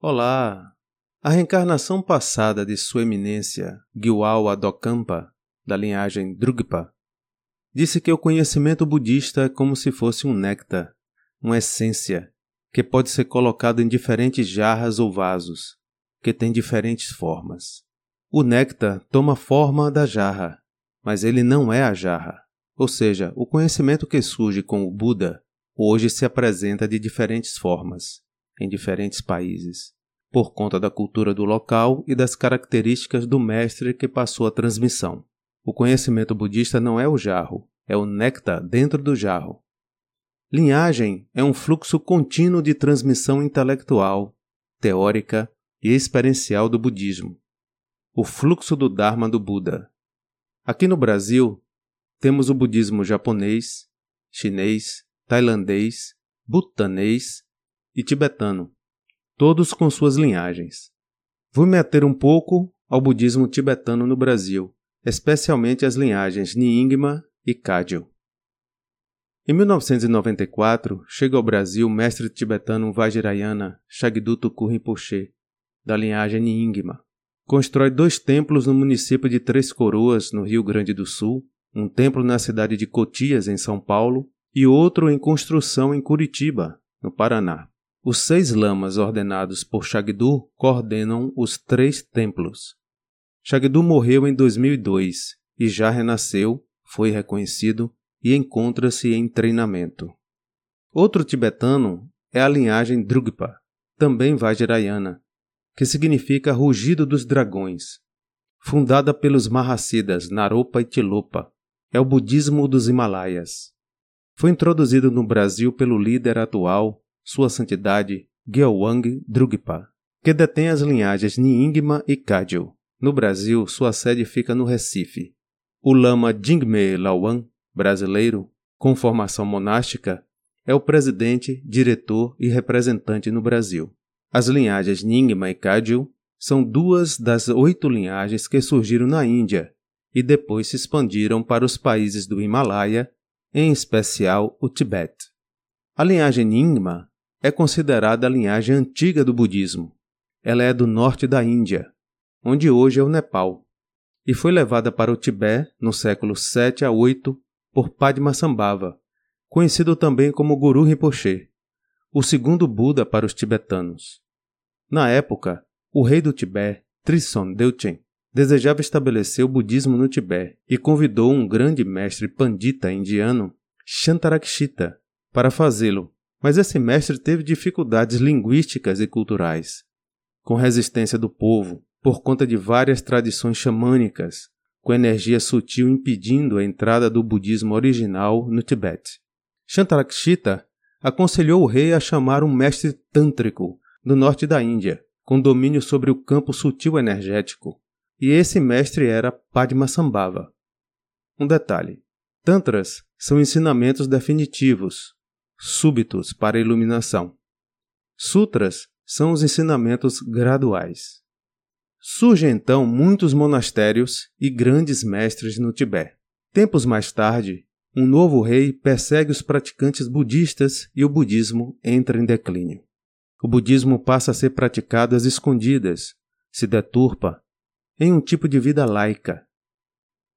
Olá! A reencarnação passada de Sua Eminência Gyual Adokampa, da linhagem Drugpa, disse que o conhecimento budista é como se fosse um néctar, uma essência, que pode ser colocado em diferentes jarras ou vasos, que tem diferentes formas. O néctar toma forma da jarra, mas ele não é a jarra. Ou seja, o conhecimento que surge com o Buda hoje se apresenta de diferentes formas, em diferentes países, por conta da cultura do local e das características do mestre que passou a transmissão. O conhecimento budista não é o jarro, é o néctar dentro do jarro. Linhagem é um fluxo contínuo de transmissão intelectual, teórica e experiencial do budismo. O fluxo do Dharma do Buda. Aqui no Brasil, temos o budismo japonês, chinês, tailandês, butanês e tibetano, todos com suas linhagens. Vou me ater um pouco ao budismo tibetano no Brasil, especialmente as linhagens Nyingma e Kagyu. Em 1994, chega ao Brasil o mestre tibetano Vajrayana Shagdutu Rinpoche, da linhagem Nyingma. Constrói dois templos no município de Três Coroas, no Rio Grande do Sul, um templo na cidade de Cotias, em São Paulo, e outro em construção em Curitiba, no Paraná. Os seis lamas ordenados por Shagdu coordenam os três templos. Shagdu morreu em 2002 e já renasceu, foi reconhecido e encontra-se em treinamento. Outro tibetano é a linhagem Drugpa, também Vajrayana, que significa rugido dos dragões. Fundada pelos Mahasiddhas Naropa e Tilopa, é o budismo dos Himalaias. Foi introduzido no Brasil pelo líder atual, Sua Santidade Gyalwang Drugpa, que detém as linhagens Nyingma e Kagyu. No Brasil, sua sede fica no Recife. O lama Jingme Lawan, brasileiro, com formação monástica, é o presidente, diretor e representante no Brasil. As linhagens Nyingma e Kagyu são duas das oito linhagens que surgiram na Índia e depois se expandiram para os países do Himalaia em especial o Tibete. A linhagem Nyingma é considerada a linhagem antiga do budismo. Ela é do norte da Índia, onde hoje é o Nepal, e foi levada para o Tibete no século 7 a 8 por Padmasambhava, conhecido também como Guru Rinpoche, o segundo Buda para os tibetanos. Na época, o rei do Tibete, Trison Delchen, desejava estabelecer o budismo no Tibete e convidou um grande mestre pandita indiano, Shantarakshita, para fazê-lo, mas esse mestre teve dificuldades linguísticas e culturais. Com resistência do povo, por conta de várias tradições xamânicas, com energia sutil impedindo a entrada do budismo original no Tibete. Shantarakshita aconselhou o rei a chamar um mestre tântrico do norte da Índia, com domínio sobre o campo sutil energético, e esse mestre era Padmasambhava. Um detalhe: Tantras são ensinamentos definitivos, súbitos para a iluminação. Sutras são os ensinamentos graduais. Surgem então muitos monastérios e grandes mestres no Tibete. Tempos mais tarde, um novo rei persegue os praticantes budistas e o budismo entra em declínio. O budismo passa a ser praticado às escondidas, se deturpa em um tipo de vida laica.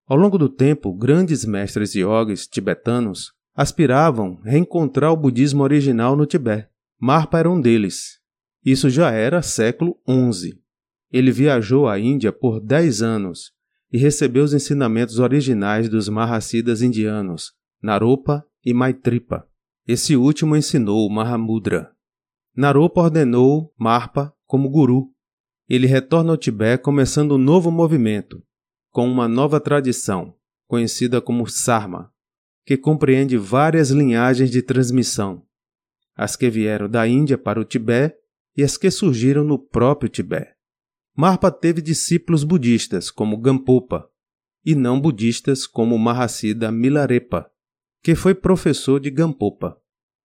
Ao longo do tempo, grandes mestres yogis tibetanos aspiravam reencontrar o budismo original no Tibete. Marpa era um deles. Isso já era século XI. Ele viajou à Índia por dez anos e recebeu os ensinamentos originais dos Mahasiddhas indianos, Naropa e Maitripa. Esse último ensinou Mahamudra. Naropa ordenou Marpa como guru ele retorna ao Tibete começando um novo movimento, com uma nova tradição, conhecida como Sarma, que compreende várias linhagens de transmissão, as que vieram da Índia para o Tibete e as que surgiram no próprio Tibete. Marpa teve discípulos budistas como Gampopa e não budistas como Mahasiddha Milarepa, que foi professor de Gampopa.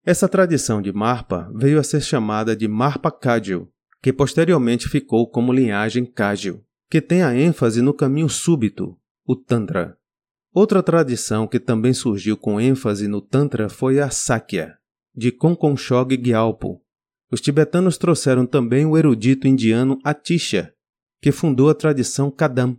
Essa tradição de Marpa veio a ser chamada de Marpa Kagyu, que posteriormente ficou como linhagem Cágil, que tem a ênfase no caminho súbito, o Tantra. Outra tradição que também surgiu com ênfase no Tantra foi a Sakya, de Konkonchog Gyalpo. Os tibetanos trouxeram também o erudito indiano Atisha, que fundou a tradição Kadam,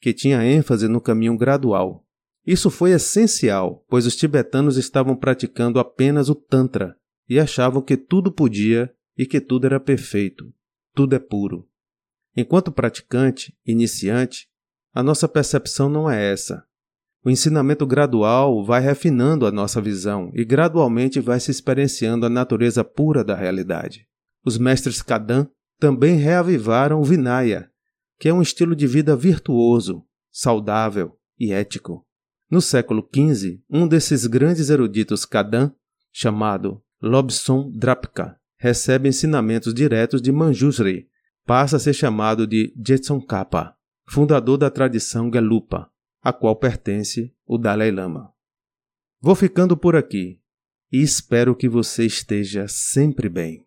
que tinha ênfase no caminho gradual. Isso foi essencial, pois os tibetanos estavam praticando apenas o Tantra e achavam que tudo podia e que tudo era perfeito, tudo é puro. Enquanto praticante, iniciante, a nossa percepção não é essa. O ensinamento gradual vai refinando a nossa visão e gradualmente vai se experienciando a natureza pura da realidade. Os mestres Kadam também reavivaram o Vinaya, que é um estilo de vida virtuoso, saudável e ético. No século XV, um desses grandes eruditos Kadam, chamado Lobson Drapka, recebe ensinamentos diretos de Manjushri, passa a ser chamado de Jetson Kappa, fundador da tradição Gelupa, a qual pertence o Dalai Lama. Vou ficando por aqui e espero que você esteja sempre bem.